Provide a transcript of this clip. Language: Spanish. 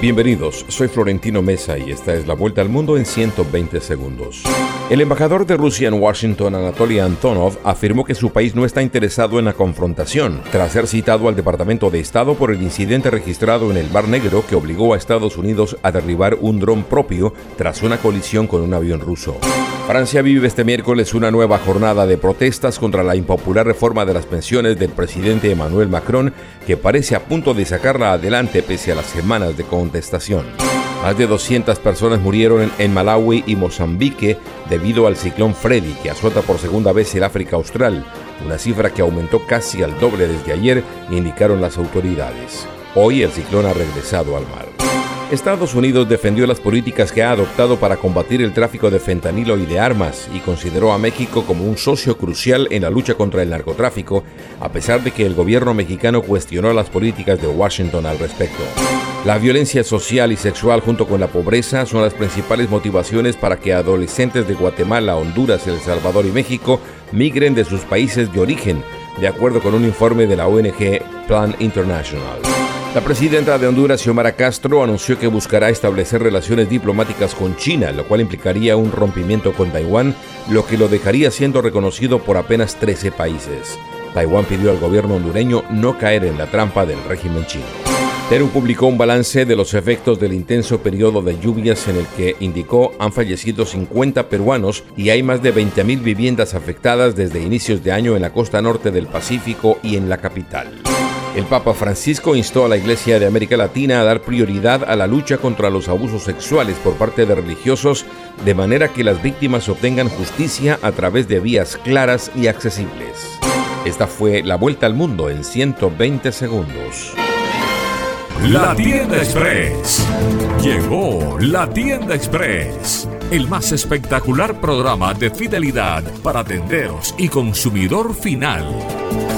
Bienvenidos, soy Florentino Mesa y esta es la vuelta al mundo en 120 segundos. El embajador de Rusia en Washington, Anatoly Antonov, afirmó que su país no está interesado en la confrontación, tras ser citado al Departamento de Estado por el incidente registrado en el Mar Negro que obligó a Estados Unidos a derribar un dron propio tras una colisión con un avión ruso. Francia vive este miércoles una nueva jornada de protestas contra la impopular reforma de las pensiones del presidente Emmanuel Macron, que parece a punto de sacarla adelante pese a las semanas de contestación. Más de 200 personas murieron en Malawi y Mozambique debido al ciclón Freddy que azota por segunda vez el África Austral, una cifra que aumentó casi al doble desde ayer, indicaron las autoridades. Hoy el ciclón ha regresado al mar. Estados Unidos defendió las políticas que ha adoptado para combatir el tráfico de fentanilo y de armas y consideró a México como un socio crucial en la lucha contra el narcotráfico, a pesar de que el gobierno mexicano cuestionó las políticas de Washington al respecto. La violencia social y sexual junto con la pobreza son las principales motivaciones para que adolescentes de Guatemala, Honduras, El Salvador y México migren de sus países de origen, de acuerdo con un informe de la ONG Plan International. La presidenta de Honduras, Xiomara Castro, anunció que buscará establecer relaciones diplomáticas con China, lo cual implicaría un rompimiento con Taiwán, lo que lo dejaría siendo reconocido por apenas 13 países. Taiwán pidió al gobierno hondureño no caer en la trampa del régimen chino. Perú publicó un balance de los efectos del intenso periodo de lluvias en el que indicó han fallecido 50 peruanos y hay más de 20.000 viviendas afectadas desde inicios de año en la costa norte del Pacífico y en la capital. El Papa Francisco instó a la Iglesia de América Latina a dar prioridad a la lucha contra los abusos sexuales por parte de religiosos, de manera que las víctimas obtengan justicia a través de vías claras y accesibles. Esta fue la vuelta al mundo en 120 segundos. La tienda express. Llegó la tienda express. El más espectacular programa de fidelidad para tenderos y consumidor final.